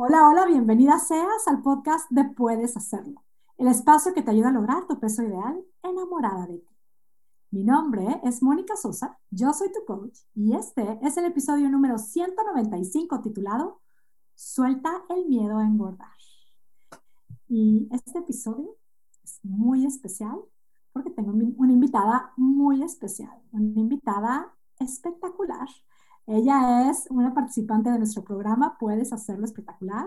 Hola, hola, bienvenida seas al podcast de Puedes Hacerlo, el espacio que te ayuda a lograr tu peso ideal enamorada de ti. Mi nombre es Mónica Sosa, yo soy tu coach y este es el episodio número 195 titulado Suelta el miedo a engordar. Y este episodio es muy especial porque tengo una invitada muy especial, una invitada espectacular ella es una participante de nuestro programa, Puedes Hacerlo Espectacular.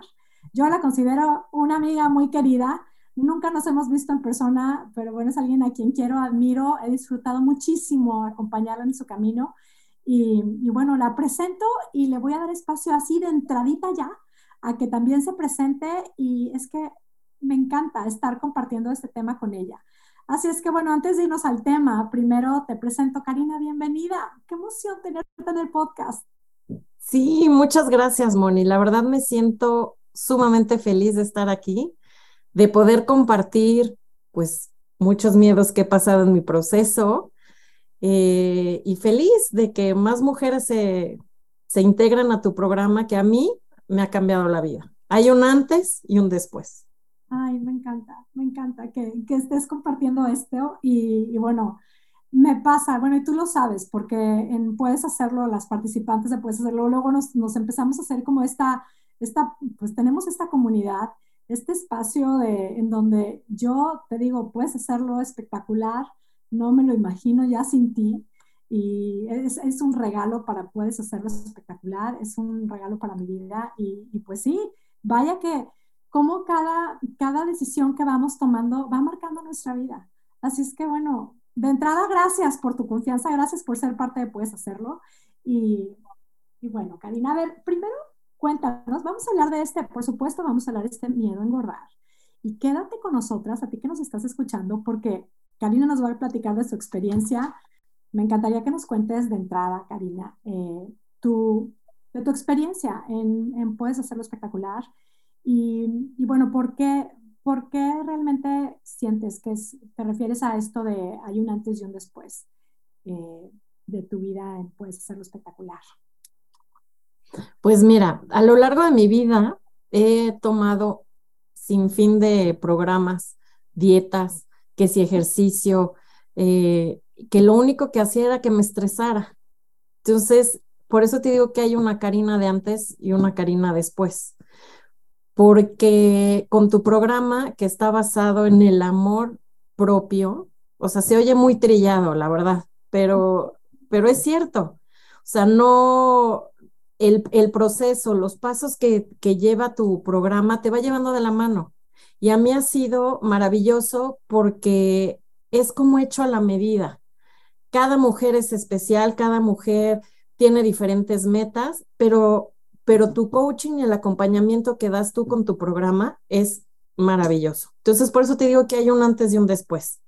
Yo la considero una amiga muy querida. Nunca nos hemos visto en persona, pero bueno, es alguien a quien quiero, admiro. He disfrutado muchísimo acompañarla en su camino. Y, y bueno, la presento y le voy a dar espacio así de entradita ya a que también se presente. Y es que me encanta estar compartiendo este tema con ella. Así es que bueno, antes de irnos al tema, primero te presento, Karina, bienvenida. Qué emoción tenerte en el podcast. Sí, muchas gracias, Moni. La verdad me siento sumamente feliz de estar aquí, de poder compartir pues muchos miedos que he pasado en mi proceso eh, y feliz de que más mujeres se, se integran a tu programa que a mí me ha cambiado la vida. Hay un antes y un después. Ay, me encanta, me encanta que, estés compartiendo esto y, bueno, me pasa, bueno, y tú lo sabes, porque en Puedes Hacerlo, las participantes de Puedes Hacerlo, luego nos, empezamos a hacer como esta, esta, pues tenemos esta comunidad, este espacio de, en donde yo te digo, puedes hacerlo espectacular, no me lo imagino ya sin ti, y es, es, un regalo para Puedes Hacerlo espectacular, es un regalo para mi vida, y, y pues sí, vaya que cómo cada, cada decisión que vamos tomando va marcando nuestra vida. Así es que bueno, de entrada, gracias por tu confianza, gracias por ser parte de Puedes Hacerlo. Y, y bueno, Karina, a ver, primero cuéntanos, vamos a hablar de este, por supuesto, vamos a hablar de este miedo a engordar. Y quédate con nosotras, a ti que nos estás escuchando, porque Karina nos va a platicar de su experiencia. Me encantaría que nos cuentes de entrada, Karina, eh, tu, de tu experiencia en, en Puedes Hacerlo Espectacular y, bueno, ¿por qué, ¿por qué realmente sientes que te refieres a esto de hay un antes y un después eh, de tu vida en Puedes hacerlo espectacular? Pues mira, a lo largo de mi vida he tomado sin fin de programas, dietas, que si ejercicio, eh, que lo único que hacía era que me estresara. Entonces, por eso te digo que hay una Karina de antes y una Karina después porque con tu programa que está basado en el amor propio, o sea, se oye muy trillado, la verdad, pero, pero es cierto. O sea, no, el, el proceso, los pasos que, que lleva tu programa te va llevando de la mano. Y a mí ha sido maravilloso porque es como hecho a la medida. Cada mujer es especial, cada mujer tiene diferentes metas, pero pero tu coaching y el acompañamiento que das tú con tu programa es maravilloso. Entonces, por eso te digo que hay un antes y un después.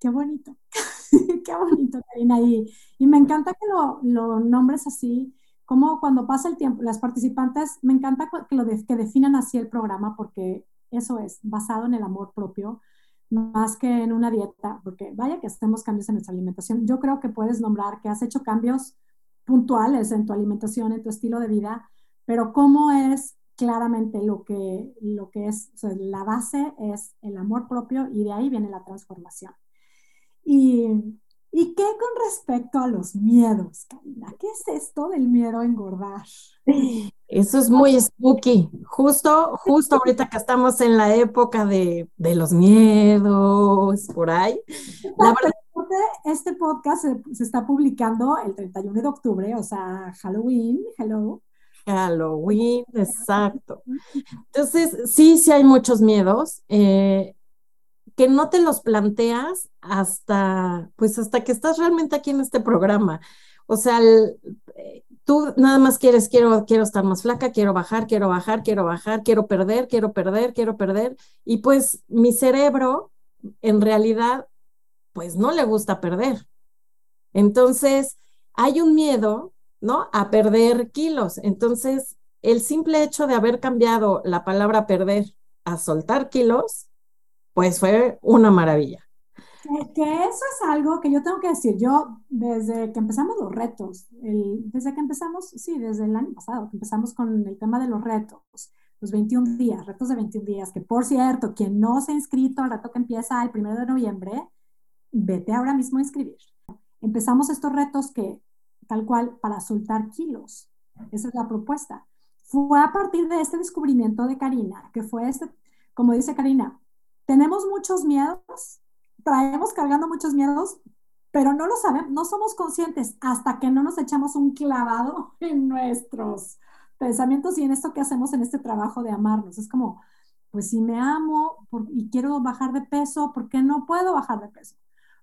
Qué bonito, qué bonito, Karina. Y, y me encanta que lo, lo, nombres así, como cuando pasa el tiempo, las participantes, me encanta que, lo que definan así el programa, porque eso es, basado en el amor propio, más que en una dieta, porque vaya que hacemos cambios en nuestra alimentación. Yo creo que puedes nombrar que has hecho cambios puntuales en tu alimentación, en tu estilo de vida, pero cómo es claramente lo que, lo que es, la base es el amor propio y de ahí viene la transformación. Y, ¿Y qué con respecto a los miedos, Karina? ¿Qué es esto del miedo a engordar? Eso es muy spooky. Justo, justo ahorita que estamos en la época de, de los miedos, por ahí. La verdad, este podcast se, está publicando el 31 de octubre, o sea, Halloween, hello. Halloween, exacto. Entonces, sí, sí hay muchos miedos eh, que no te los planteas hasta, pues hasta que estás realmente aquí en este programa. O sea, eh, tú nada más quieres, quiero, quiero estar más flaca, quiero bajar, quiero bajar, quiero bajar, quiero perder, quiero perder, quiero perder. Y pues mi cerebro en realidad pues no le gusta perder. Entonces, hay un miedo, ¿no? A perder kilos. Entonces, el simple hecho de haber cambiado la palabra perder a soltar kilos, pues fue una maravilla. Que, eso es algo que yo tengo que decir. Yo, desde que empezamos los retos, desde que empezamos, sí, desde el año pasado, que empezamos con el tema de los retos, los 21 días, retos de 21 días, que por cierto, quien no se ha inscrito al reto que empieza el primero de noviembre, vete ahora mismo a inscribir. Empezamos estos retos que, tal cual, para soltar kilos. Esa es la propuesta. Fue a partir de este descubrimiento de Karina, que fue este, como dice Karina, tenemos muchos miedos, traemos cargando muchos miedos, pero no lo sabemos, no somos conscientes hasta que no nos echamos un clavado en nuestros pensamientos y en esto que hacemos en este trabajo de amarnos. Es como, pues si me amo y quiero bajar de peso, ¿por qué no puedo bajar de peso?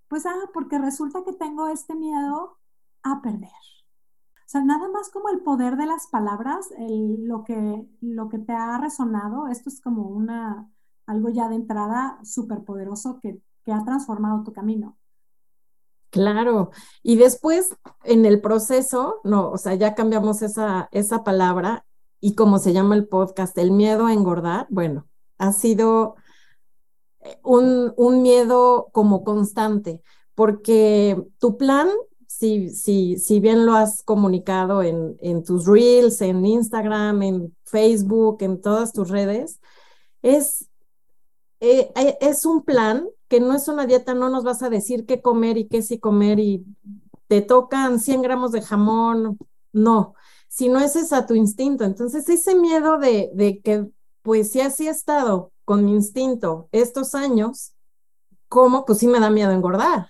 Pues, ah, porque resulta que tengo este miedo a perder. O sea, nada más como el poder de las palabras, lo, que, lo que te ha resonado, esto es como una, algo ya de entrada súper poderoso que, que ha transformado tu camino. Claro, y después en el proceso, no, o sea, ya cambiamos esa, esa palabra y como se llama el podcast, el miedo a engordar, bueno, ha sido un, un miedo como constante, porque tu plan si, si, si bien lo has comunicado en, en tus reels, en Instagram, en Facebook, en todas tus redes, es, eh, eh, es un plan que no es una dieta, no nos vas a decir qué comer y qué sí comer y te tocan 100 gramos de jamón, no, sino ese es a tu instinto. Entonces, ese miedo de, de que, pues si así he estado con mi instinto estos años, ¿cómo? Pues sí me da miedo engordar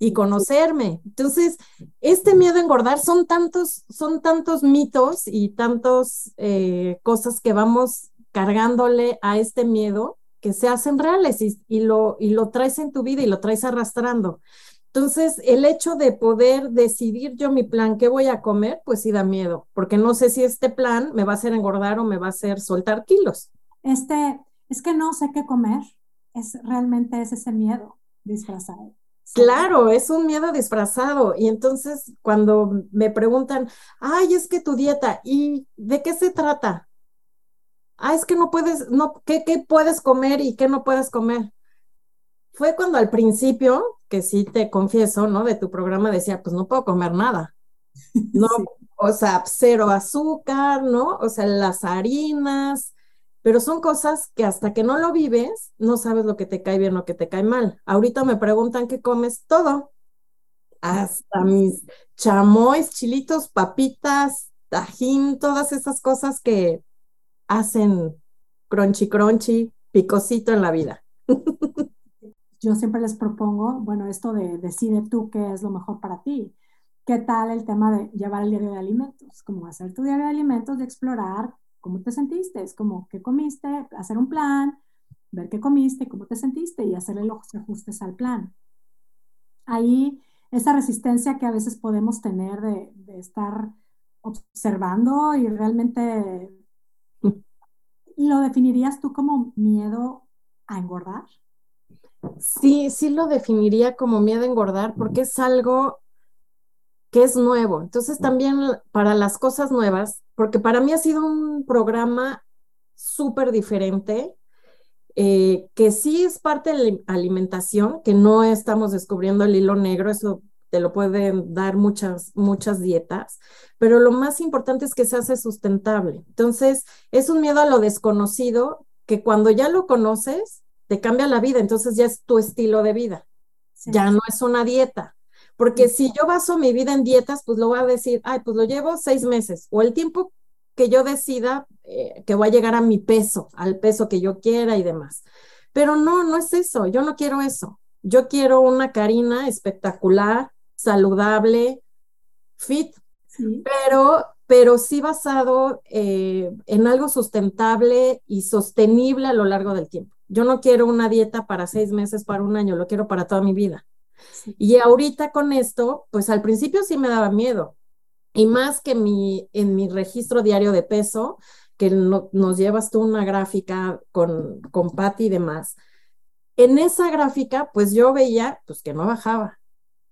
y conocerme. Entonces, este miedo a engordar son tantos, son tantos mitos y tantas eh, cosas que vamos cargándole a este miedo que se hacen reales y, lo, y lo traes en tu vida y lo traes arrastrando. Entonces, el hecho de poder decidir yo mi plan, qué voy a comer, pues sí da miedo, porque no sé si este plan me va a hacer engordar o me va a hacer soltar kilos. Este, es que no sé qué comer, es realmente es ese miedo disfrazado. Claro, es un miedo disfrazado. Y entonces cuando me preguntan, ay, es que tu dieta, ¿y de qué se trata? Ah, es que no puedes, no, ¿qué, qué puedes comer y qué no puedes comer? Fue cuando al principio, que sí te confieso, ¿no? De tu programa decía, pues no puedo comer nada. No, o sea, cero azúcar, ¿no? O sea, las harinas, pero son cosas que hasta que no lo vives, no sabes lo que te cae bien, lo que te cae mal. Ahorita me preguntan qué comes todo, hasta mis chamois, chilitos, papitas, tajín, todas esas cosas que hacen crunchy crunchy, picosito en la vida. Yo siempre les propongo, bueno, esto de decide tú qué es lo mejor para ti. ¿Qué tal el tema de llevar el diario de alimentos? Como hacer tu diario de alimentos, de explorar cómo te sentiste, es como qué comiste, hacer un plan, ver qué comiste, cómo te sentiste y hacerle los ajustes al plan. Ahí esa resistencia que a veces podemos tener de, estar observando y realmente lo definirías tú como miedo a engordar. Sí, sí lo definiría como miedo a engordar porque es algo que es nuevo. Entonces también para las cosas nuevas, porque para mí ha sido un programa súper diferente, eh, que sí es parte de la alimentación, que no estamos descubriendo el hilo negro, eso te lo pueden dar muchas, muchas dietas, pero lo más importante es que se hace sustentable. Entonces, es un miedo a lo desconocido que cuando ya lo conoces, te cambia la vida, entonces ya es tu estilo de vida, ya no es una dieta. Porque si yo baso mi vida en dietas, pues lo voy a decir, ay, pues lo llevo seis meses o el tiempo que yo decida eh, que voy a llegar a mi peso, al peso que yo quiera y demás. Pero no, no es eso, yo no quiero eso. Yo quiero una Karina espectacular, saludable, fit, pero, pero sí basado eh, en algo sustentable y sostenible a lo largo del tiempo. Yo no quiero una dieta para seis meses, para un año, lo quiero para toda mi vida. Y ahorita con esto, pues al principio sí me daba miedo. Y más que mi, en mi registro diario de peso, que nos llevas tú una gráfica con, con Patti y demás. En esa gráfica, pues yo veía pues que no bajaba.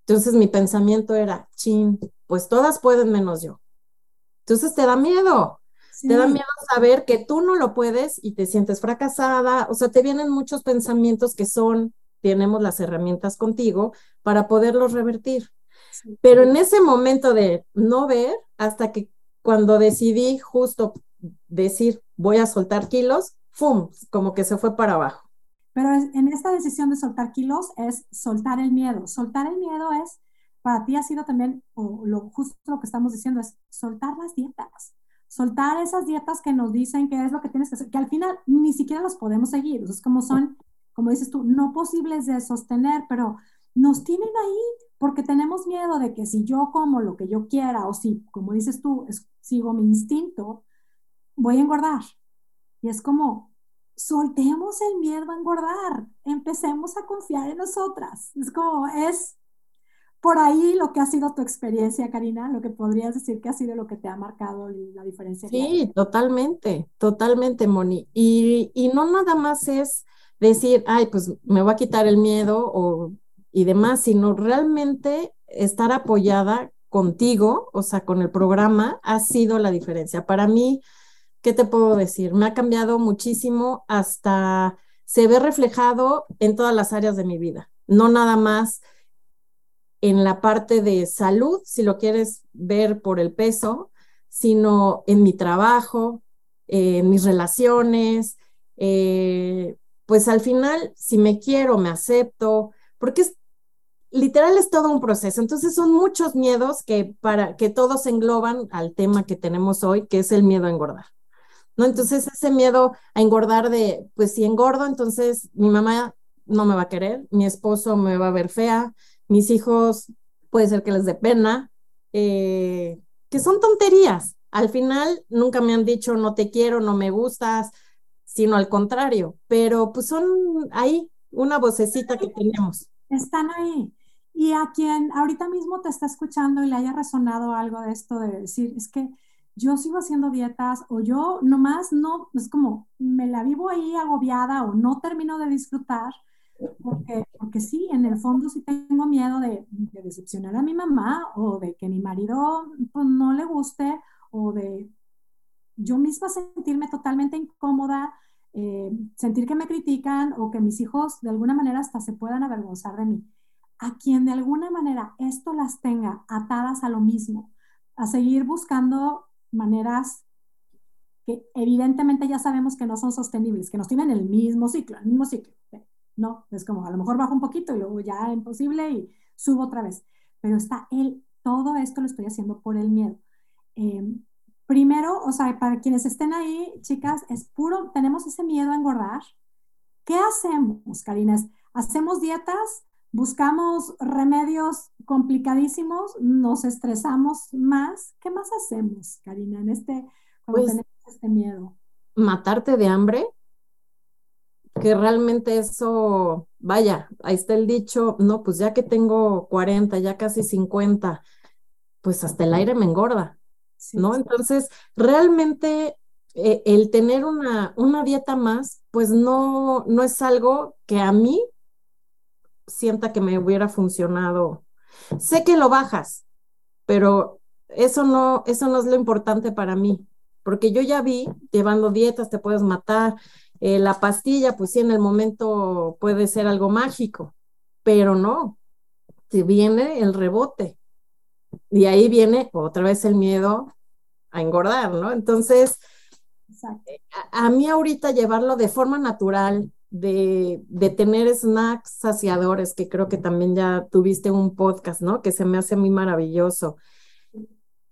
Entonces mi pensamiento era, chin, pues todas pueden menos yo. Entonces te da miedo. Te da miedo saber que tú no lo puedes y te sientes fracasada. O sea, te vienen muchos pensamientos que son tenemos las herramientas contigo para poderlos revertir. Pero en ese momento de no ver, hasta que cuando decidí justo decir voy a soltar kilos, ¡fum! Como que se fue para abajo. Pero en esta decisión de soltar kilos es soltar el miedo. Soltar el miedo es, para ti ha sido también, o lo justo lo que estamos diciendo, es soltar las dietas. Soltar esas dietas que nos dicen que es lo que tienes que hacer, que al final ni siquiera las podemos seguir. es como son, como dices tú, no posibles de sostener, pero nos tienen ahí porque tenemos miedo de que si yo como lo que yo quiera o si, como dices tú, sigo mi instinto, voy a engordar. Y es como, soltemos el miedo a engordar, empecemos a confiar en nosotras. Es como, es por ahí lo que ha sido tu experiencia, Karina, lo que podrías decir que ha sido lo que te ha marcado la diferencia. Sí, totalmente, totalmente, Moni. Y, y no nada más es decir, ay, pues me voy a quitar el miedo o y demás, sino realmente estar apoyada contigo, o sea, con el programa, ha sido la diferencia. Para mí, ¿qué te puedo decir? Me ha cambiado muchísimo hasta se ve reflejado en todas las áreas de mi vida, no nada más en la parte de salud, si lo quieres ver por el peso, sino en mi trabajo, en mis relaciones, eh, pues al final, si me quiero, me acepto, porque es literal es todo un proceso. Entonces son muchos miedos que para que todos engloban al tema que tenemos hoy, que es el miedo a engordar. ¿No? Entonces ese miedo a engordar de, pues si engordo, entonces mi mamá no me va a querer, mi esposo me va a ver fea, mis hijos puede ser que les dé pena, eh, que son tonterías. Al final nunca me han dicho no te quiero, no me gustas, sino al contrario, pero pues son ahí una vocecita que tenemos. Están ahí. Y a quien ahorita mismo te está escuchando y le haya resonado algo de esto de decir, es que yo sigo haciendo dietas o yo nomás no, es como me la vivo ahí agobiada o no termino de disfrutar, porque, porque sí, en el fondo sí tengo miedo de, decepcionar a mi mamá o de que mi marido pues, no le guste o de yo misma sentirme totalmente incómoda, eh, sentir que me critican o que mis hijos de alguna manera hasta se puedan avergonzar de mí a quien de alguna manera esto las tenga atadas a lo mismo, a seguir buscando maneras que evidentemente ya sabemos que no son sostenibles, que nos tienen el mismo ciclo, el mismo ciclo. No, es como a lo mejor bajo un poquito y luego ya imposible y subo otra vez. Pero está él, todo esto lo estoy haciendo por el miedo. Em, primero, o sea, para quienes estén ahí, chicas, es puro, tenemos ese miedo a engordar. ¿Qué hacemos, Karina? ¿Hacemos dietas? buscamos remedios complicadísimos, nos estresamos más. ¿Qué más hacemos, Karina, en este, cuando pues tenemos este miedo? Matarte de hambre, que realmente eso, vaya, ahí está el dicho, no, pues ya que tengo 40, ya casi 50, pues hasta el aire me engorda, ¿no? Entonces, realmente eh, el tener una, una dieta más, pues no, no es algo que a mí sienta que me hubiera funcionado. Sé que lo bajas, pero eso no, eso no es lo importante para mí, porque yo ya vi, llevando dietas te puedes matar, eh, la pastilla, pues sí, en el momento puede ser algo mágico, pero no, te viene el rebote. Y ahí viene otra vez el miedo a engordar, ¿no? Entonces, a, a, mí ahorita llevarlo de forma natural, de, tener snacks saciadores, que creo que también ya tuviste un podcast, ¿no? Que se me hace muy maravilloso.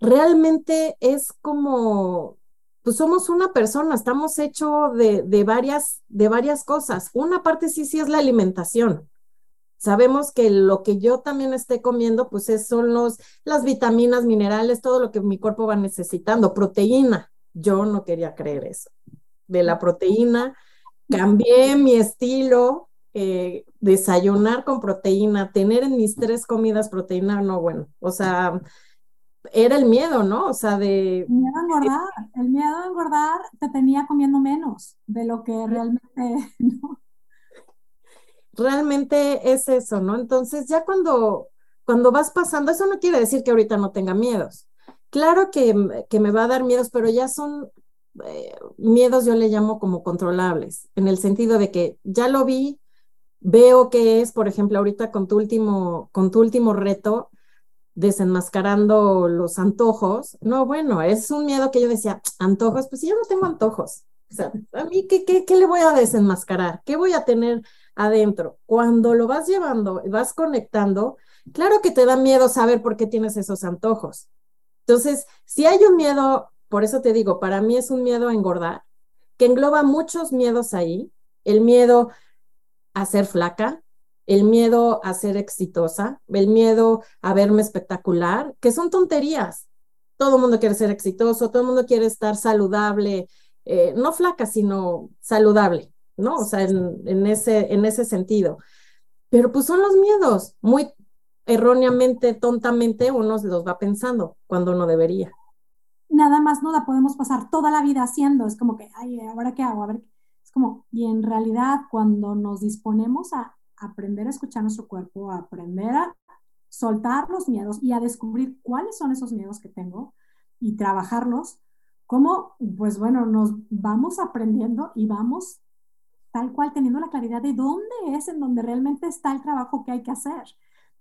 Realmente es como, pues somos una persona, estamos hechos de, de, varias, de varias cosas. Una parte sí, sí es la alimentación. Sabemos que lo que yo también esté comiendo, pues es, son las vitaminas, minerales, todo lo que mi cuerpo va necesitando. Proteína. Yo no quería creer eso. De la proteína, cambié mi estilo, eh, desayunar con proteína, tener en mis tres comidas proteína, no, bueno, o sea, era el miedo, ¿no? O sea, de... El miedo a engordar, el miedo a engordar te tenía comiendo menos de lo que realmente, ¿no? Realmente es eso, ¿no? Entonces ya cuando, cuando vas pasando, eso no quiere decir que ahorita no tenga miedos. Claro que, que me va a dar miedos, pero ya son eh, miedos yo le llamo como controlables, en el sentido de que ya lo vi, veo que es, por ejemplo, ahorita con tu último, con tu último reto, desenmascarando los antojos. No, bueno, es un miedo que yo decía, antojos, pues si yo no tengo antojos. O sea, a mí, ¿qué, qué, qué le voy a desenmascarar? ¿Qué voy a tener adentro? Cuando lo vas llevando y vas conectando, claro que te da miedo saber por qué tienes esos antojos. Entonces, si hay un miedo, por eso te digo, para mí es un miedo a engordar, que engloba muchos miedos ahí. El miedo a ser flaca, el miedo a ser exitosa, el miedo a verme espectacular, que son tonterías. Todo el mundo quiere ser exitoso, todo el mundo quiere estar saludable, eh, no flaca, sino saludable, ¿no? O sea, en, ese, en ese sentido. Pero pues son los miedos, muy erróneamente, tontamente, uno los va pensando cuando no debería. Nada más no la podemos pasar toda la vida haciendo, es como que, ay, ¿ahora qué hago? A ver, es como, y en realidad cuando nos disponemos a aprender a escuchar nuestro cuerpo, a aprender a soltar los miedos y a descubrir cuáles son esos miedos que tengo y trabajarlos, como, pues bueno, nos vamos aprendiendo y vamos tal cual teniendo la claridad de dónde es en donde realmente está el trabajo que hay que hacer,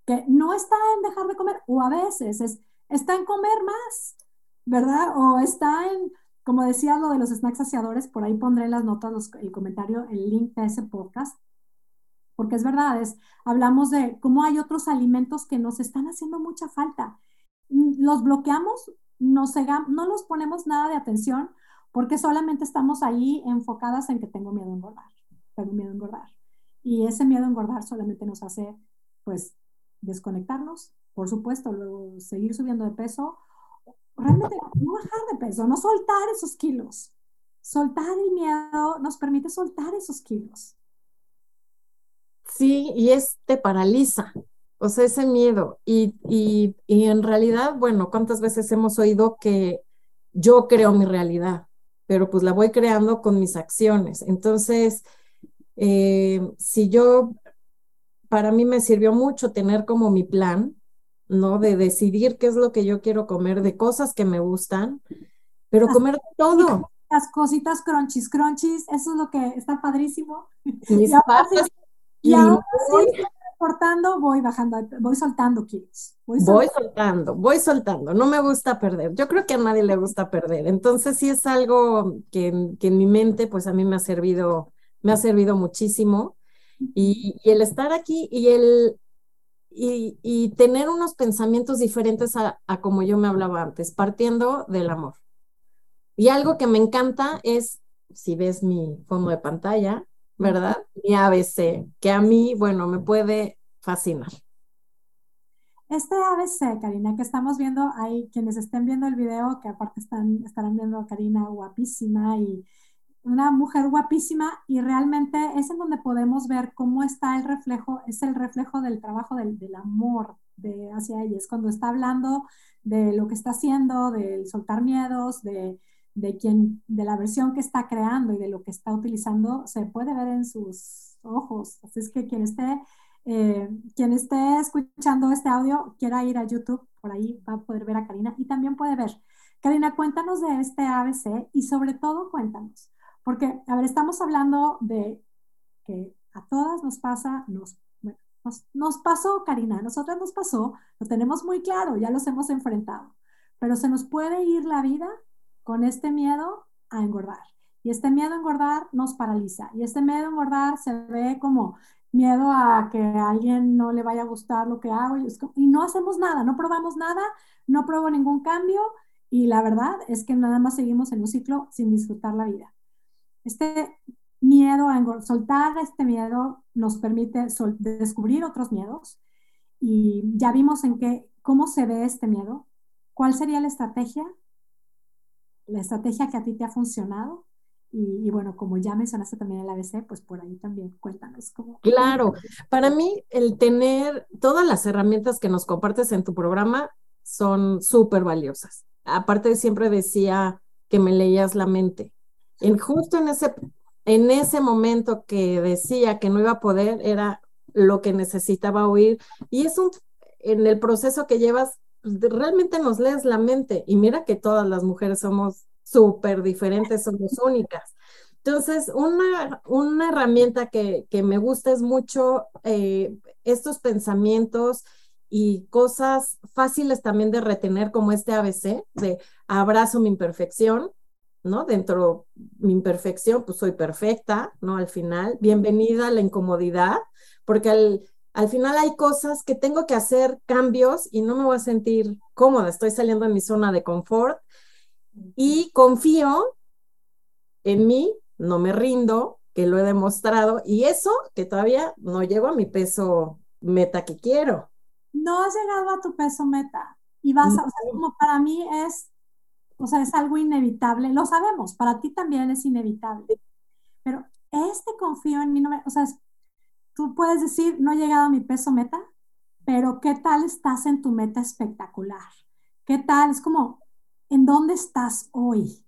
que no está en dejar de comer, o a veces es, está en comer más, ¿verdad? O está en, como decía lo de los snacks saciadores, por ahí pondré en las notas, el comentario, el link de ese podcast, porque es verdad, es, hablamos de cómo hay otros alimentos que nos están haciendo mucha falta. Mm, los bloqueamos, no, no los ponemos nada de atención porque solamente estamos ahí enfocadas en que tengo miedo a engordar, tengo miedo a engordar. Y ese miedo a engordar solamente nos hace, pues, desconectarnos, por supuesto, luego seguir subiendo de peso, realmente no bajar de peso, no soltar esos kilos. Soltar el miedo nos permite soltar esos kilos. Sí, y es te paraliza, o sea, ese miedo. Y, y, y en realidad, bueno, ¿cuántas veces hemos oído que yo creo mi realidad? Pero pues la voy creando con mis acciones. Entonces, eh, si yo, para mí me sirvió mucho tener como mi plan, ¿no? De decidir qué es lo que yo quiero comer, de cosas que me gustan, pero comer todo. Las cositas crunchies, crunchies, eso es lo que está padrísimo. Mis y, ahora sí, cortando, voy bajando, voy soltando kilos. Voy soltando. voy soltando, No me gusta perder. Yo creo que a nadie le gusta perder. Entonces sí es algo que, en mi mente, pues a mí me ha servido, me ha servido muchísimo. Y, el estar aquí y el y, tener unos pensamientos diferentes a, a como yo me hablaba antes, partiendo del amor. Y algo que me encanta es, si ves mi fondo de pantalla, ¿verdad? Mi ABC, que a mí, bueno, me puede fascinar. Este ABC, Karina, que estamos viendo ahí, quienes estén viendo el video, que aparte están, estarán viendo a Karina guapísima y una mujer guapísima y realmente es en donde podemos ver cómo está el reflejo, es el reflejo del trabajo del, amor de hacia ella, es cuando está hablando de lo que está haciendo, del soltar miedos, de, de, quien, de la versión que está creando y de lo que está utilizando, se puede ver en sus ojos. Así es que quien esté, eh, quien esté escuchando este audio, quiera ir a YouTube, por ahí va a poder ver a Karina y también puede ver. Karina, cuéntanos de este ABC y sobre todo cuéntanos, porque, a ver, estamos hablando de que a todas nos pasa, nos, nos, nos pasó, Karina, a nosotras nos pasó, lo tenemos muy claro, ya los hemos enfrentado, pero se nos puede ir la vida con este miedo a engordar. Y este miedo a engordar nos paraliza. Y este miedo a engordar se ve como miedo a que a alguien no le vaya a gustar lo que hago. Y, no hacemos nada, no probamos nada, no pruebo ningún cambio. Y la verdad es que nada más seguimos en un ciclo sin disfrutar la vida. Este miedo a engordar, soltar este miedo nos permite descubrir otros miedos. Y ya vimos en qué, cómo se ve este miedo. ¿Cuál sería la estrategia? la estrategia que a ti te ha funcionado. Y, bueno, como ya mencionaste también el ABC, pues por ahí también cuéntanos cómo. Claro, para mí el tener todas las herramientas que nos compartes en tu programa son súper valiosas. Aparte siempre decía que me leías la mente. En, justo en ese, en ese momento que decía que no iba a poder, era lo que necesitaba oír. Y es un, en el proceso que llevas, pues, realmente nos lees la mente. Y mira que todas las mujeres somos súper diferentes, somos únicas. Entonces, una, una herramienta que, que, me gusta es mucho eh, estos pensamientos y cosas fáciles también de retener como este ABC de abrazo mi imperfección, ¿no? Dentro mi imperfección, pues soy perfecta, ¿no? Al final, bienvenida a la incomodidad, porque al, al final hay cosas que tengo que hacer cambios y no me voy a sentir cómoda, estoy saliendo de mi zona de confort y confío en mí, no me rindo, que lo he demostrado y eso que todavía no llego a mi peso meta que quiero no has llegado a tu peso meta y vas a, o sea, como para mí es, o sea, es algo inevitable, lo sabemos, para ti también es inevitable, pero este confío en mí, no o sea, tú puedes decir, no he llegado a mi peso meta, pero ¿qué tal estás en tu meta espectacular? ¿Qué tal? Es como, ¿en dónde estás hoy?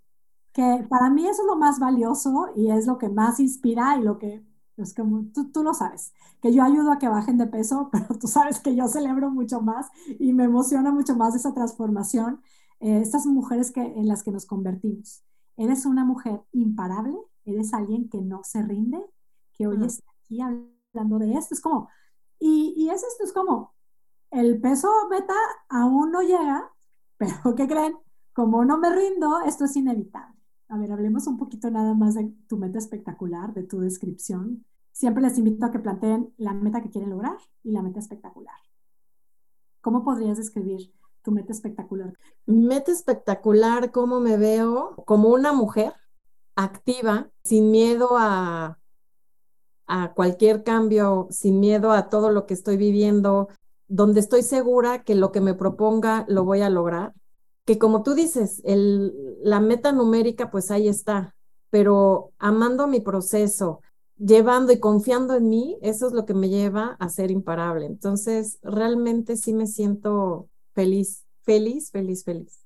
Que para mí eso es lo más valioso y es lo que más inspira y lo que es como, tú, tú, lo sabes, que yo ayudo a que bajen de peso, pero tú sabes que yo celebro mucho más y me emociona mucho más esa transformación. Eh, estas mujeres que, en las que nos convertimos. Eres una mujer imparable, eres alguien que no se rinde, que hoy está aquí hablando de esto. Es como, y, y es esto, es como, el peso beta aún no llega, pero ¿qué creen? Como no me rindo, esto es inevitable. A ver, hablemos un poquito nada más de tu meta espectacular, de tu descripción. Siempre les invito a que planteen la meta que quieren lograr y la meta espectacular. ¿Cómo podrías describir tu meta espectacular? Mi meta espectacular, ¿cómo me veo? Como una mujer activa, sin miedo a, a cualquier cambio, sin miedo a todo lo que estoy viviendo, donde estoy segura que lo que me proponga lo voy a lograr que como tú dices, el, la meta numérica pues ahí está, pero amando mi proceso, llevando y confiando en mí, eso es lo que me lleva a ser imparable. Entonces, realmente sí me siento feliz, feliz, feliz, feliz.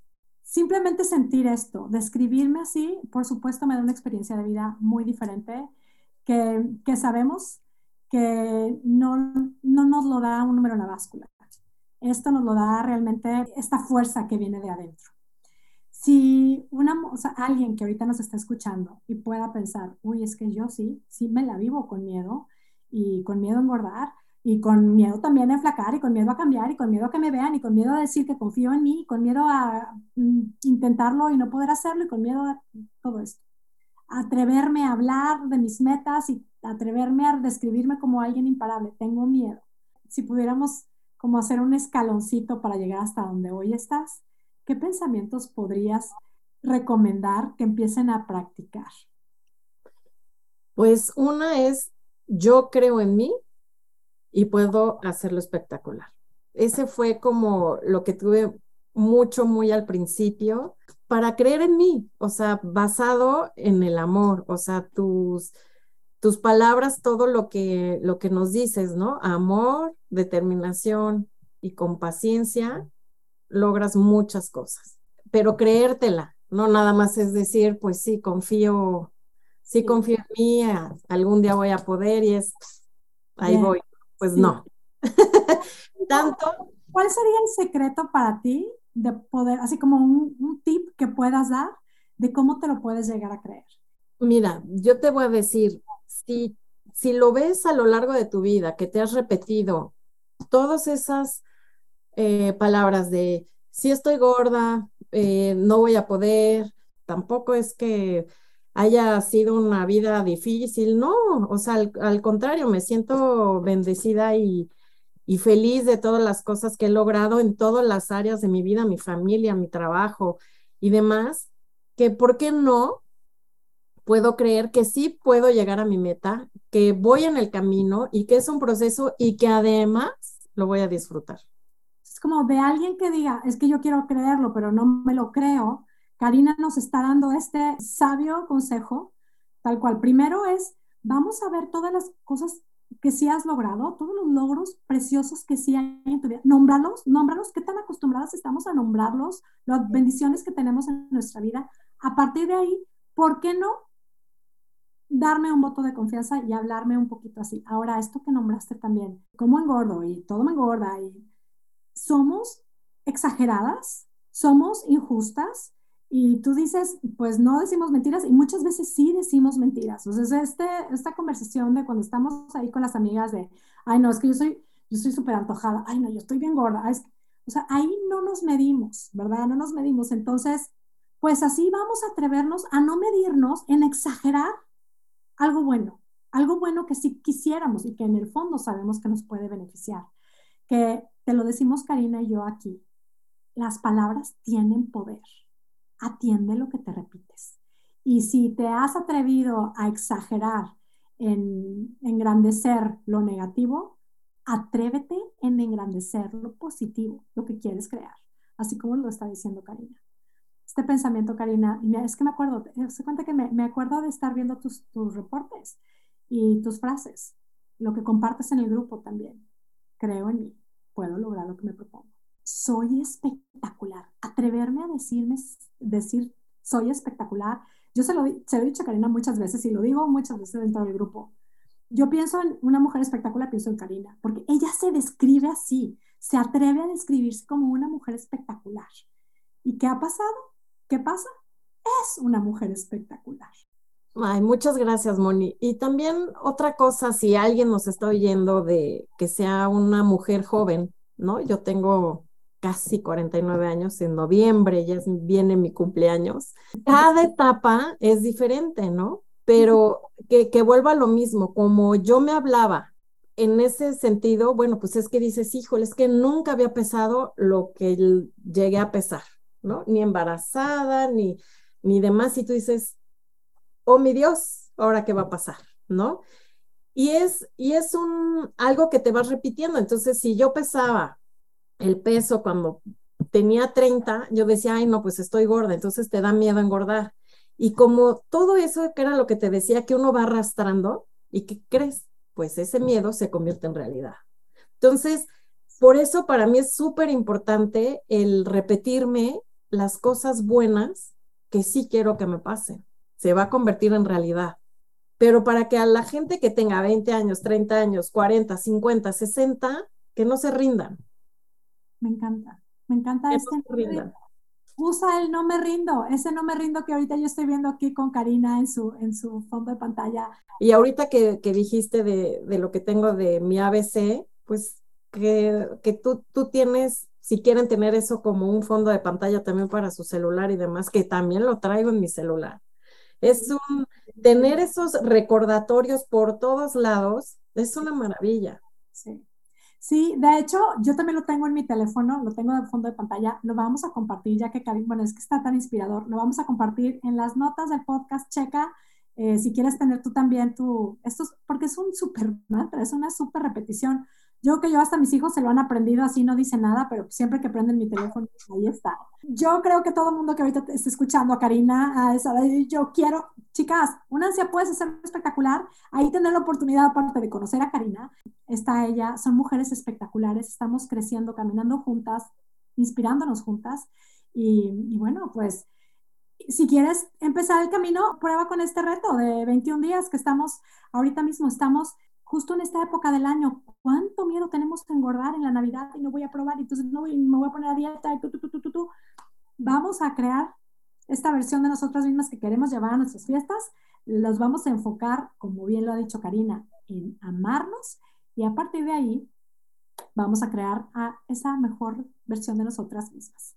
Simplemente sentir esto, describirme así, por supuesto me da una experiencia de vida muy diferente que, que sabemos que no, no nos lo da un número en la báscula esto nos lo da realmente esta fuerza que viene de adentro. Si una, o alguien que ahorita nos está escuchando y pueda pensar, uy, es que yo sí, sí me la vivo con miedo y con miedo a engordar y con miedo también a enflacar y con miedo a cambiar y con miedo a que me vean y con miedo a decir que confío en mí y con miedo a mm, intentarlo y no poder hacerlo y con miedo a todo esto. Atreverme a hablar de mis metas y atreverme a describirme como alguien imparable. Tengo miedo. Si pudiéramos como hacer un escaloncito para llegar hasta donde hoy estás, ¿qué pensamientos podrías recomendar que empiecen a practicar? Pues una es, yo creo en mí y puedo hacerlo espectacular. Ese fue como lo que tuve mucho, muy al principio, para creer en mí, o sea, basado en el amor, o sea, tus, tus palabras, todo lo que, lo que nos dices, ¿no? Amor, determinación y con paciencia logras muchas cosas, pero creértela, no nada más es decir, pues sí, confío, sí, confío en mí, algún día voy a poder y es, ahí voy, pues no. Tanto. ¿Cuál sería el secreto para ti de poder, así como un, un tip que puedas dar de cómo te lo puedes llegar a creer? Mira, yo te voy a decir, si, si lo ves a lo largo de tu vida, que te has repetido todas esas eh, palabras de si estoy gorda, eh, no voy a poder, tampoco es que haya sido una vida difícil, no, o sea, al, contrario, me siento bendecida y, y, feliz de todas las cosas que he logrado en todas las áreas de mi vida, mi familia, mi trabajo y demás, que por qué no puedo creer que sí puedo llegar a mi meta, que voy en el camino y que es un proceso y que además lo voy a disfrutar. Es como de alguien que diga, es que yo quiero creerlo, pero no me lo creo. Karina nos está dando este sabio consejo, tal cual. Primero es, vamos a ver todas las cosas que sí has logrado, todos los logros preciosos que sí hay en tu vida. Nómbralos, nómbralos, qué tan acostumbradas estamos a nombrarlos, las bendiciones que tenemos en nuestra vida. A partir de ahí, ¿por qué no darme un voto de confianza y hablarme un poquito así. Ahora, esto que nombraste también, ¿cómo engordo? Y todo me engorda. Y somos exageradas, somos injustas Y tú dices, pues no decimos mentiras y muchas veces sí decimos mentiras. O este, esta conversación de cuando estamos ahí con las amigas de, ay, no, es que yo soy, yo soy súper antojada, ay, no, yo estoy bien gorda. o sea, ahí no nos medimos, ¿verdad? No nos medimos. Entonces, pues así vamos a atrevernos a no medirnos en exagerar algo bueno, algo bueno que sí quisiéramos y que en el fondo sabemos que nos puede beneficiar. Que te lo decimos Karina y yo aquí, las palabras tienen poder. Atiende lo que te repites. Y si te has atrevido a exagerar en engrandecer lo negativo, atrévete en engrandecer lo positivo, lo que quieres crear, así como lo está diciendo Karina este pensamiento, Karina, es que me acuerdo, se cuenta que me, me, acuerdo de estar viendo tus, tus reportes y tus frases, lo que compartes en el grupo también. Creo en mí, puedo lograr lo que me propongo. Soy espectacular. Atreverme a decirme, decir soy espectacular. Yo se lo, se lo he dicho a Karina muchas veces y lo digo muchas veces dentro del grupo. Yo pienso en una mujer espectacular, pienso en Karina, porque ella se describe así, se atreve a describirse como una mujer espectacular. ¿Y qué ha pasado? ¿Qué pasa? Es una mujer espectacular. Ay, muchas gracias, Moni. Y también otra cosa, si alguien nos está oyendo de que sea una mujer joven, ¿no? Yo tengo casi 49 años, en noviembre ya viene mi cumpleaños. Cada etapa es diferente, ¿no? Pero que, que vuelva lo mismo, como yo me hablaba en ese sentido, bueno, pues es que dices, híjole, es que nunca había pesado lo que llegué a pesar. ¿no? Ni embarazada, ni, ni demás, y tú dices, oh mi Dios, ahora qué va a pasar, ¿no? Y es, y es un, algo que te vas repitiendo. Entonces, si yo pesaba el peso cuando tenía 30, yo decía, ay, no, pues estoy gorda, entonces te da miedo engordar. Y como todo eso que era lo que te decía, que uno va arrastrando, ¿y qué crees? Pues ese miedo se convierte en realidad. Entonces, por eso para mí es súper importante el repetirme las cosas buenas que sí quiero que me pasen. Se va a convertir en realidad. Pero para que a la gente que tenga 20 años, 30 años, 40, 50, 60, que no se rindan. Me encanta, me encanta este. No Usa el no me rindo, ese no me rindo que ahorita yo estoy viendo aquí con Karina en su, en su fondo de pantalla. Y ahorita que, que dijiste de, de, lo que tengo de mi ABC, pues que, que tú, tú tienes si quieren tener eso como un fondo de pantalla también para su celular y demás, que también lo traigo en mi celular. Es un, tener esos recordatorios por todos lados, es una maravilla. Sí. Sí, de hecho, yo también lo tengo en mi teléfono, lo tengo de fondo de pantalla, lo vamos a compartir, ya que bueno, es que está tan inspirador, lo vamos a compartir en las notas del podcast, checa, eh, si quieres tener tú también tu, esto porque es un súper mantra, es una súper repetición. Yo que yo hasta mis hijos se lo han aprendido así, no dice nada, pero siempre que prenden mi teléfono, ahí está. Yo creo que todo el mundo que ahorita está escuchando a Karina, a esa, yo quiero, chicas, una ansia puede ser espectacular, ahí tener la oportunidad aparte de conocer a Karina, está ella, son mujeres espectaculares, estamos creciendo, caminando juntas, inspirándonos juntas, y, y bueno, pues si quieres empezar el camino, prueba con este reto de 21 días que estamos, ahorita mismo estamos justo en esta época del año, ¿cuánto miedo tenemos de engordar en la Navidad y no voy a probar, entonces no voy, me voy a poner a dieta y tú, tú, tú, tú, Vamos a crear esta versión de nosotras mismas que queremos llevar a nuestras fiestas, los vamos a enfocar, como bien lo ha dicho Karina, en amarnos y a partir de ahí vamos a crear a esa mejor versión de nosotras mismas.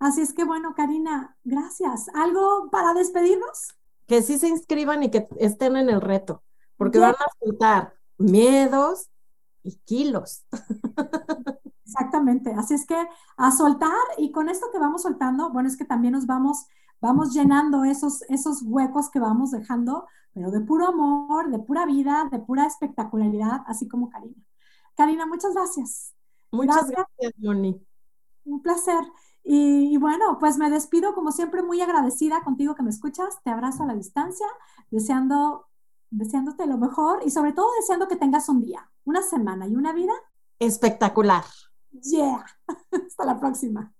Así es que bueno, Karina, gracias. ¿Algo para despedirnos? Que sí se inscriban y que estén en el reto, porque van a soltar miedos y kilos. Exactamente, así es que a soltar y con esto que vamos soltando, bueno, es que también nos vamos, vamos llenando esos, esos huecos que vamos dejando, pero de puro amor, de pura vida, de pura espectacularidad, así como Karina. Karina, muchas gracias. Muchas gracias, Moni. Un placer. Y, y, bueno, pues me despido como siempre muy agradecida contigo que me escuchas. Te abrazo a la distancia, deseando deseándote lo mejor y sobre todo deseando que tengas un día, una semana y una vida espectacular. Yeah. Hasta la próxima.